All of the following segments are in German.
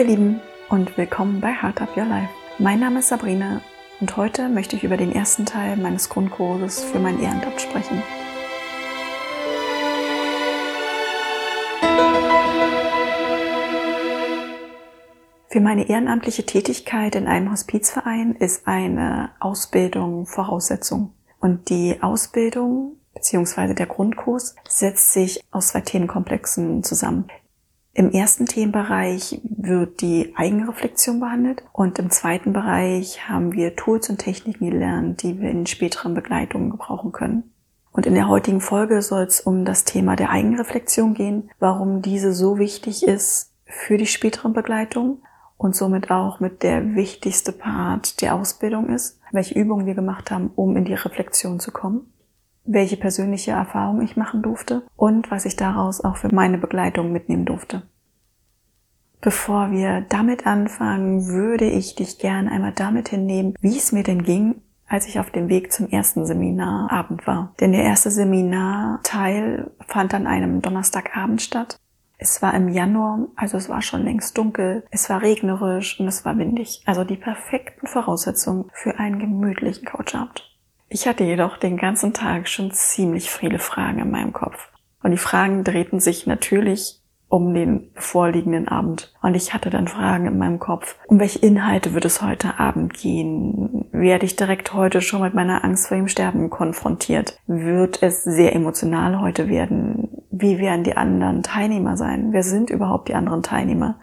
Ihr Lieben, und willkommen bei Hard Up Your Life. Mein Name ist Sabrina und heute möchte ich über den ersten Teil meines Grundkurses für mein Ehrenamt sprechen. Für meine ehrenamtliche Tätigkeit in einem Hospizverein ist eine Ausbildung Voraussetzung. Und die Ausbildung bzw. der Grundkurs setzt sich aus zwei Themenkomplexen zusammen. Im ersten Themenbereich wird die Eigenreflexion behandelt und im zweiten Bereich haben wir Tools und Techniken gelernt, die wir in späteren Begleitungen gebrauchen können. Und in der heutigen Folge soll es um das Thema der Eigenreflexion gehen, warum diese so wichtig ist für die späteren Begleitungen und somit auch mit der wichtigste Part der Ausbildung ist, welche Übungen wir gemacht haben, um in die Reflexion zu kommen welche persönliche Erfahrung ich machen durfte und was ich daraus auch für meine Begleitung mitnehmen durfte. Bevor wir damit anfangen, würde ich dich gerne einmal damit hinnehmen, wie es mir denn ging, als ich auf dem Weg zum ersten Seminarabend war. Denn der erste Seminarteil fand an einem Donnerstagabend statt. Es war im Januar, also es war schon längst dunkel, es war regnerisch und es war windig. Also die perfekten Voraussetzungen für einen gemütlichen Couchabend. Ich hatte jedoch den ganzen Tag schon ziemlich viele Fragen in meinem Kopf. Und die Fragen drehten sich natürlich um den vorliegenden Abend. Und ich hatte dann Fragen in meinem Kopf. Um welche Inhalte wird es heute Abend gehen? Werde ich direkt heute schon mit meiner Angst vor dem Sterben konfrontiert? Wird es sehr emotional heute werden? Wie werden die anderen Teilnehmer sein? Wer sind überhaupt die anderen Teilnehmer?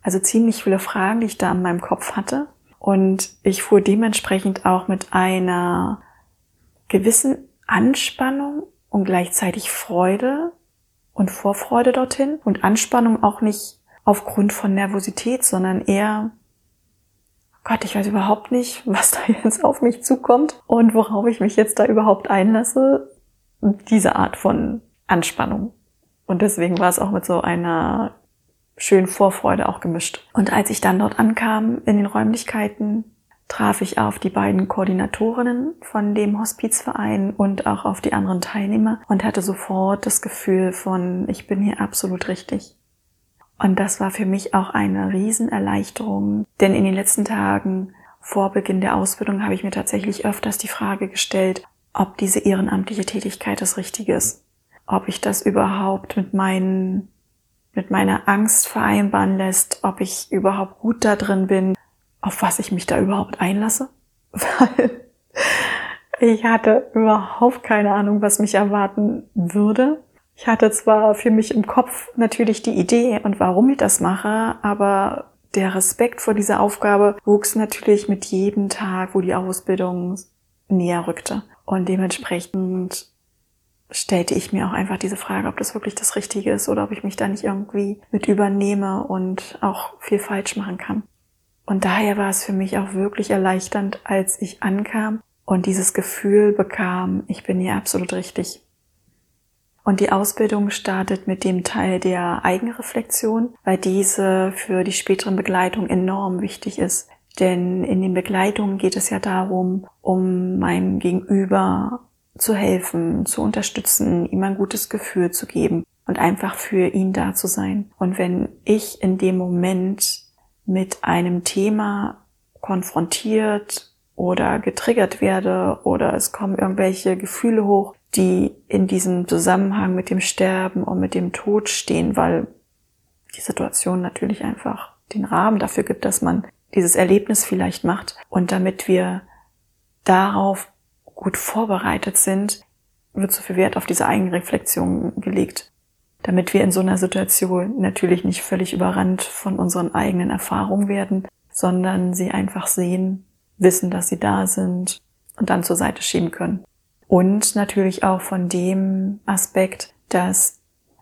Also ziemlich viele Fragen, die ich da in meinem Kopf hatte. Und ich fuhr dementsprechend auch mit einer gewissen Anspannung und gleichzeitig Freude und Vorfreude dorthin und Anspannung auch nicht aufgrund von Nervosität, sondern eher, Gott, ich weiß überhaupt nicht, was da jetzt auf mich zukommt und worauf ich mich jetzt da überhaupt einlasse. Diese Art von Anspannung. Und deswegen war es auch mit so einer schönen Vorfreude auch gemischt. Und als ich dann dort ankam in den Räumlichkeiten, traf ich auf die beiden Koordinatorinnen von dem Hospizverein und auch auf die anderen Teilnehmer und hatte sofort das Gefühl von, ich bin hier absolut richtig. Und das war für mich auch eine Riesenerleichterung, denn in den letzten Tagen vor Beginn der Ausbildung habe ich mir tatsächlich öfters die Frage gestellt, ob diese ehrenamtliche Tätigkeit das Richtige ist. Ob ich das überhaupt mit meinen mit meiner Angst vereinbaren lässt, ob ich überhaupt gut da drin bin, auf was ich mich da überhaupt einlasse, weil ich hatte überhaupt keine Ahnung, was mich erwarten würde. Ich hatte zwar für mich im Kopf natürlich die Idee und warum ich das mache, aber der Respekt vor dieser Aufgabe wuchs natürlich mit jedem Tag, wo die Ausbildung näher rückte. Und dementsprechend stellte ich mir auch einfach diese Frage, ob das wirklich das Richtige ist oder ob ich mich da nicht irgendwie mit übernehme und auch viel falsch machen kann. Und daher war es für mich auch wirklich erleichternd, als ich ankam und dieses Gefühl bekam, ich bin hier absolut richtig. Und die Ausbildung startet mit dem Teil der Eigenreflexion, weil diese für die späteren Begleitung enorm wichtig ist. Denn in den Begleitungen geht es ja darum, um meinem Gegenüber zu helfen, zu unterstützen, ihm ein gutes Gefühl zu geben und einfach für ihn da zu sein. Und wenn ich in dem Moment mit einem Thema konfrontiert oder getriggert werde oder es kommen irgendwelche Gefühle hoch, die in diesem Zusammenhang mit dem Sterben und mit dem Tod stehen, weil die Situation natürlich einfach den Rahmen dafür gibt, dass man dieses Erlebnis vielleicht macht. Und damit wir darauf gut vorbereitet sind, wird so viel Wert auf diese Eigenreflexion gelegt damit wir in so einer Situation natürlich nicht völlig überrannt von unseren eigenen Erfahrungen werden, sondern sie einfach sehen, wissen, dass sie da sind und dann zur Seite schieben können. Und natürlich auch von dem Aspekt, dass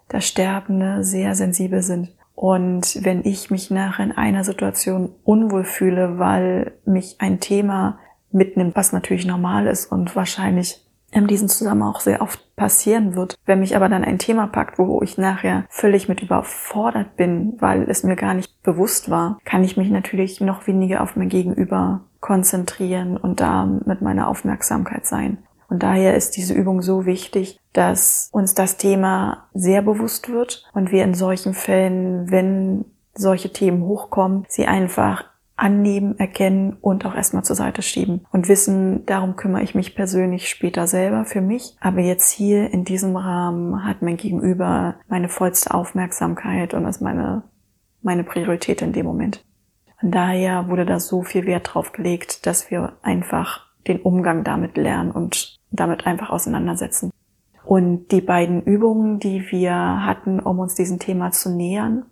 das Sterbende sehr sensibel sind. Und wenn ich mich nachher in einer Situation unwohl fühle, weil mich ein Thema mitnimmt, was natürlich normal ist und wahrscheinlich in diesem Zusammenhang auch sehr oft passieren wird. Wenn mich aber dann ein Thema packt, wo ich nachher völlig mit überfordert bin, weil es mir gar nicht bewusst war, kann ich mich natürlich noch weniger auf mein Gegenüber konzentrieren und da mit meiner Aufmerksamkeit sein. Und daher ist diese Übung so wichtig, dass uns das Thema sehr bewusst wird und wir in solchen Fällen, wenn solche Themen hochkommen, sie einfach annehmen, erkennen und auch erstmal zur Seite schieben und wissen, darum kümmere ich mich persönlich später selber für mich. Aber jetzt hier in diesem Rahmen hat mein Gegenüber meine vollste Aufmerksamkeit und ist meine, meine Priorität in dem Moment. Von daher wurde da so viel Wert drauf gelegt, dass wir einfach den Umgang damit lernen und damit einfach auseinandersetzen. Und die beiden Übungen, die wir hatten, um uns diesem Thema zu nähern,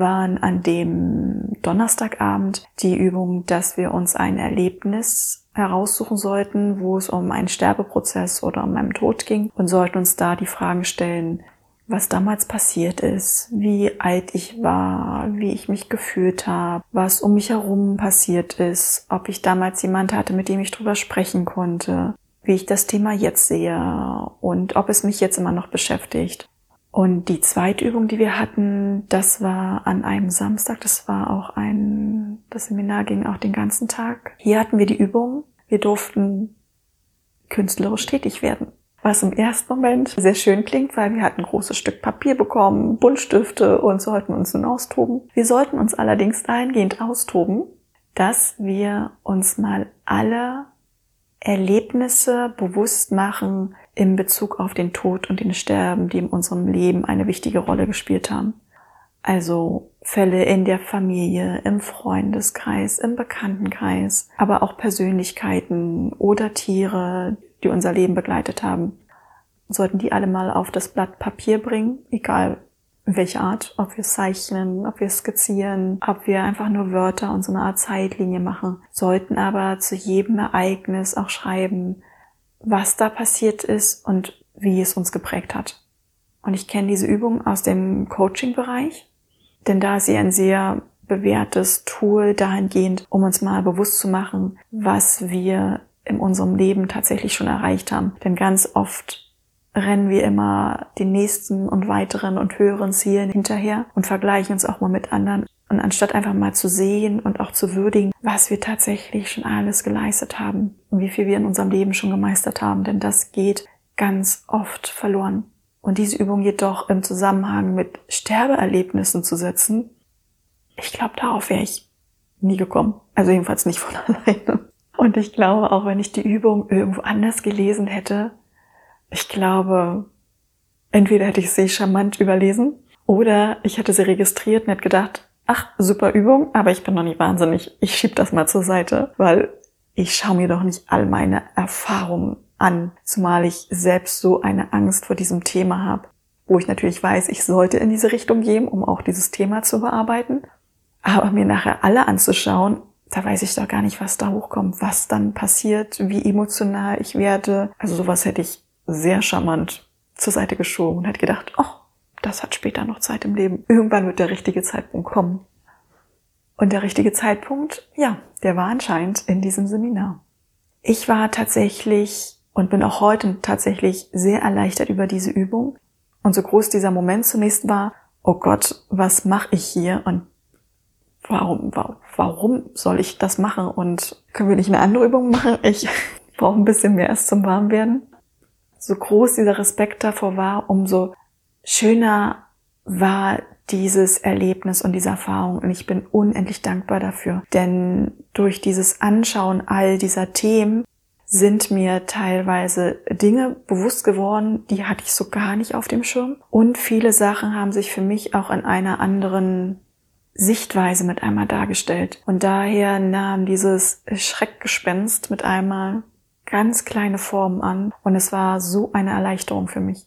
waren an dem Donnerstagabend die Übung, dass wir uns ein Erlebnis heraussuchen sollten, wo es um einen Sterbeprozess oder um einen Tod ging und sollten uns da die Fragen stellen, was damals passiert ist, wie alt ich war, wie ich mich gefühlt habe, was um mich herum passiert ist, ob ich damals jemand hatte, mit dem ich drüber sprechen konnte, wie ich das Thema jetzt sehe und ob es mich jetzt immer noch beschäftigt. Und die zweite Übung, die wir hatten, das war an einem Samstag. Das war auch ein, das Seminar ging auch den ganzen Tag. Hier hatten wir die Übung. Wir durften künstlerisch tätig werden. Was im ersten Moment sehr schön klingt, weil wir hatten ein großes Stück Papier bekommen, Buntstifte und sollten uns nun austoben. Wir sollten uns allerdings dahingehend austoben, dass wir uns mal alle Erlebnisse bewusst machen, in Bezug auf den Tod und den Sterben, die in unserem Leben eine wichtige Rolle gespielt haben. Also Fälle in der Familie, im Freundeskreis, im Bekanntenkreis, aber auch Persönlichkeiten oder Tiere, die unser Leben begleitet haben. Sollten die alle mal auf das Blatt Papier bringen, egal welche Art, ob wir zeichnen, ob wir skizzieren, ob wir einfach nur Wörter und so eine Art Zeitlinie machen, sollten aber zu jedem Ereignis auch schreiben, was da passiert ist und wie es uns geprägt hat. Und ich kenne diese Übung aus dem Coaching-Bereich, denn da ist sie ein sehr bewährtes Tool dahingehend, um uns mal bewusst zu machen, was wir in unserem Leben tatsächlich schon erreicht haben. Denn ganz oft rennen wir immer den nächsten und weiteren und höheren Zielen hinterher und vergleichen uns auch mal mit anderen. Und anstatt einfach mal zu sehen und auch zu würdigen, was wir tatsächlich schon alles geleistet haben und wie viel wir in unserem Leben schon gemeistert haben, denn das geht ganz oft verloren. Und diese Übung jedoch im Zusammenhang mit Sterbeerlebnissen zu setzen, ich glaube, darauf wäre ich nie gekommen. Also jedenfalls nicht von alleine. Und ich glaube, auch wenn ich die Übung irgendwo anders gelesen hätte, ich glaube, entweder hätte ich sie charmant überlesen oder ich hätte sie registriert und hätte gedacht, ach, super Übung, aber ich bin noch nicht wahnsinnig. Ich schieb das mal zur Seite, weil ich schaue mir doch nicht all meine Erfahrungen an, zumal ich selbst so eine Angst vor diesem Thema habe, wo ich natürlich weiß, ich sollte in diese Richtung gehen, um auch dieses Thema zu bearbeiten. Aber mir nachher alle anzuschauen, da weiß ich doch gar nicht, was da hochkommt, was dann passiert, wie emotional ich werde. Also sowas hätte ich sehr charmant zur Seite geschoben und hätte gedacht, oh, das hat später noch Zeit im Leben. Irgendwann wird der richtige Zeitpunkt kommen. Und der richtige Zeitpunkt, ja, der war anscheinend in diesem Seminar. Ich war tatsächlich und bin auch heute tatsächlich sehr erleichtert über diese Übung. Und so groß dieser Moment zunächst war, oh Gott, was mache ich hier und warum, warum soll ich das machen und können wir nicht eine andere Übung machen? Ich brauche ein bisschen mehr erst zum Warmwerden. So groß dieser Respekt davor war, umso schöner war dieses Erlebnis und diese Erfahrung und ich bin unendlich dankbar dafür. Denn durch dieses Anschauen all dieser Themen sind mir teilweise Dinge bewusst geworden, die hatte ich so gar nicht auf dem Schirm. Und viele Sachen haben sich für mich auch in einer anderen Sichtweise mit einmal dargestellt. Und daher nahm dieses Schreckgespenst mit einmal ganz kleine Formen an und es war so eine Erleichterung für mich.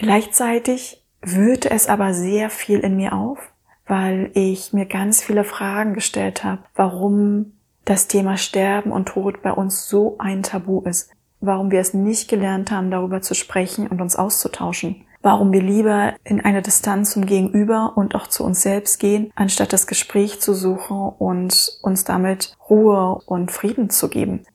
Gleichzeitig wühlte es aber sehr viel in mir auf, weil ich mir ganz viele Fragen gestellt habe, warum das Thema Sterben und Tod bei uns so ein Tabu ist, warum wir es nicht gelernt haben, darüber zu sprechen und uns auszutauschen, warum wir lieber in eine Distanz zum Gegenüber und auch zu uns selbst gehen, anstatt das Gespräch zu suchen und uns damit Ruhe und Frieden zu geben.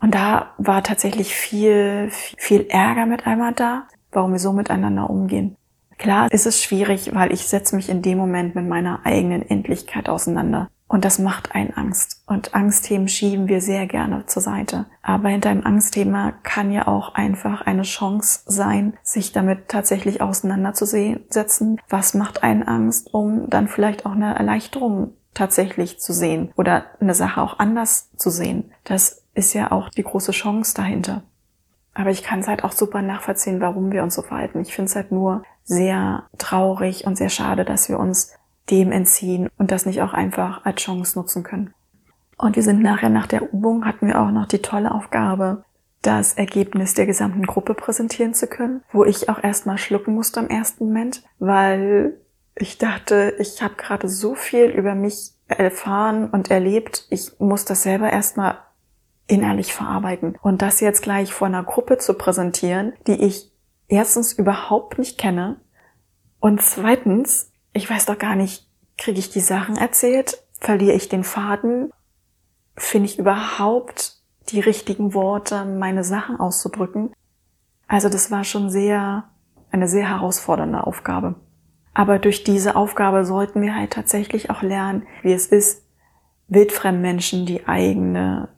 Und da war tatsächlich viel, viel Ärger mit einmal da, warum wir so miteinander umgehen. Klar ist es schwierig, weil ich setze mich in dem Moment mit meiner eigenen Endlichkeit auseinander. Und das macht einen Angst. Und Angstthemen schieben wir sehr gerne zur Seite. Aber hinter einem Angstthema kann ja auch einfach eine Chance sein, sich damit tatsächlich auseinanderzusetzen. Was macht einen Angst, um dann vielleicht auch eine Erleichterung tatsächlich zu sehen oder eine Sache auch anders zu sehen. Das ist ja auch die große Chance dahinter. Aber ich kann es halt auch super nachvollziehen, warum wir uns so verhalten. Ich finde es halt nur sehr traurig und sehr schade, dass wir uns dem entziehen und das nicht auch einfach als Chance nutzen können. Und wir sind nachher nach der Übung hatten wir auch noch die tolle Aufgabe, das Ergebnis der gesamten Gruppe präsentieren zu können, wo ich auch erstmal schlucken musste im ersten Moment, weil ich dachte, ich habe gerade so viel über mich erfahren und erlebt, ich muss das selber erstmal innerlich verarbeiten. Und das jetzt gleich vor einer Gruppe zu präsentieren, die ich erstens überhaupt nicht kenne und zweitens ich weiß doch gar nicht, kriege ich die Sachen erzählt? Verliere ich den Faden? Finde ich überhaupt die richtigen Worte, meine Sachen auszudrücken? Also das war schon sehr, eine sehr herausfordernde Aufgabe. Aber durch diese Aufgabe sollten wir halt tatsächlich auch lernen, wie es ist, wildfremden Menschen die eigene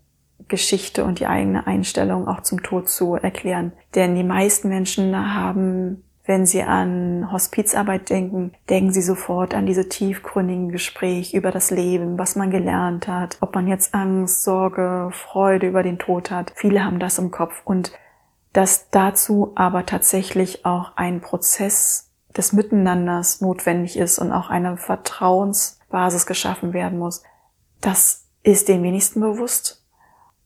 Geschichte und die eigene Einstellung auch zum Tod zu erklären. Denn die meisten Menschen haben wenn Sie an Hospizarbeit denken, denken Sie sofort an diese tiefgründigen Gespräche über das Leben, was man gelernt hat, ob man jetzt Angst, Sorge, Freude über den Tod hat. Viele haben das im Kopf und dass dazu aber tatsächlich auch ein Prozess des Miteinanders notwendig ist und auch eine Vertrauensbasis geschaffen werden muss. Das ist den wenigsten bewusst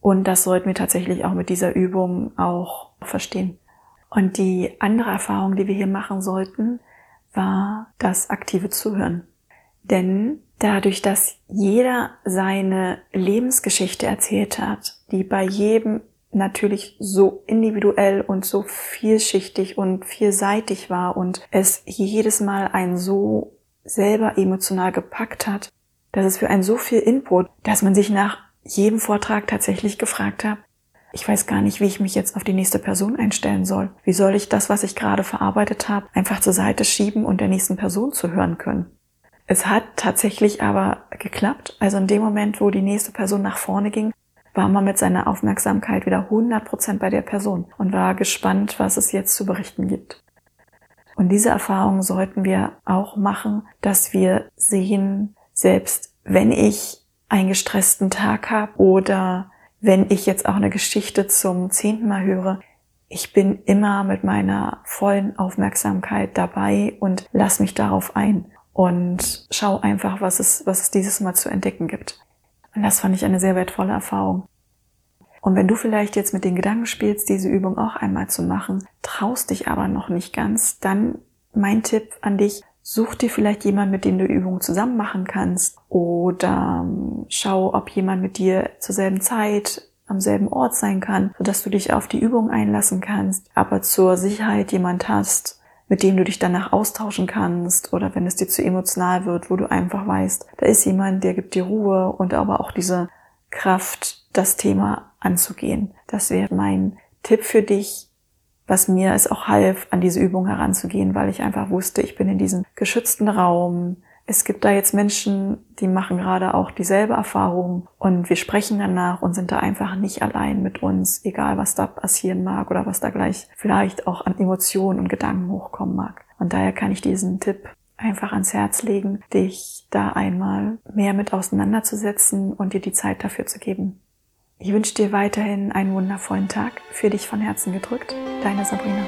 und das sollten wir tatsächlich auch mit dieser Übung auch verstehen. Und die andere Erfahrung, die wir hier machen sollten, war das aktive Zuhören. Denn dadurch, dass jeder seine Lebensgeschichte erzählt hat, die bei jedem natürlich so individuell und so vielschichtig und vielseitig war und es jedes Mal einen so selber emotional gepackt hat, dass es für einen so viel Input, dass man sich nach jedem Vortrag tatsächlich gefragt hat, ich weiß gar nicht, wie ich mich jetzt auf die nächste Person einstellen soll. Wie soll ich das, was ich gerade verarbeitet habe, einfach zur Seite schieben und der nächsten Person zu hören können? Es hat tatsächlich aber geklappt. Also in dem Moment, wo die nächste Person nach vorne ging, war man mit seiner Aufmerksamkeit wieder 100% bei der Person und war gespannt, was es jetzt zu berichten gibt. Und diese Erfahrung sollten wir auch machen, dass wir sehen, selbst wenn ich einen gestressten Tag habe oder wenn ich jetzt auch eine Geschichte zum zehnten Mal höre, ich bin immer mit meiner vollen Aufmerksamkeit dabei und lass mich darauf ein und schau einfach, was es, was es dieses Mal zu entdecken gibt. Und das fand ich eine sehr wertvolle Erfahrung. Und wenn du vielleicht jetzt mit den Gedanken spielst, diese Übung auch einmal zu machen, traust dich aber noch nicht ganz, dann mein Tipp an dich, Such dir vielleicht jemand, mit dem du Übungen zusammen machen kannst. Oder ähm, schau, ob jemand mit dir zur selben Zeit am selben Ort sein kann, sodass du dich auf die Übung einlassen kannst, aber zur Sicherheit jemand hast, mit dem du dich danach austauschen kannst. Oder wenn es dir zu emotional wird, wo du einfach weißt, da ist jemand, der gibt dir Ruhe und aber auch diese Kraft, das Thema anzugehen. Das wäre mein Tipp für dich, was mir es auch half, an diese Übung heranzugehen, weil ich einfach wusste, ich bin in diesem geschützten Raum. Es gibt da jetzt Menschen, die machen gerade auch dieselbe Erfahrung und wir sprechen danach und sind da einfach nicht allein mit uns, egal was da passieren mag oder was da gleich vielleicht auch an Emotionen und Gedanken hochkommen mag. Und daher kann ich diesen Tipp einfach ans Herz legen, dich da einmal mehr mit auseinanderzusetzen und dir die Zeit dafür zu geben. Ich wünsche dir weiterhin einen wundervollen Tag. Für dich von Herzen gedrückt. Deine Sabrina.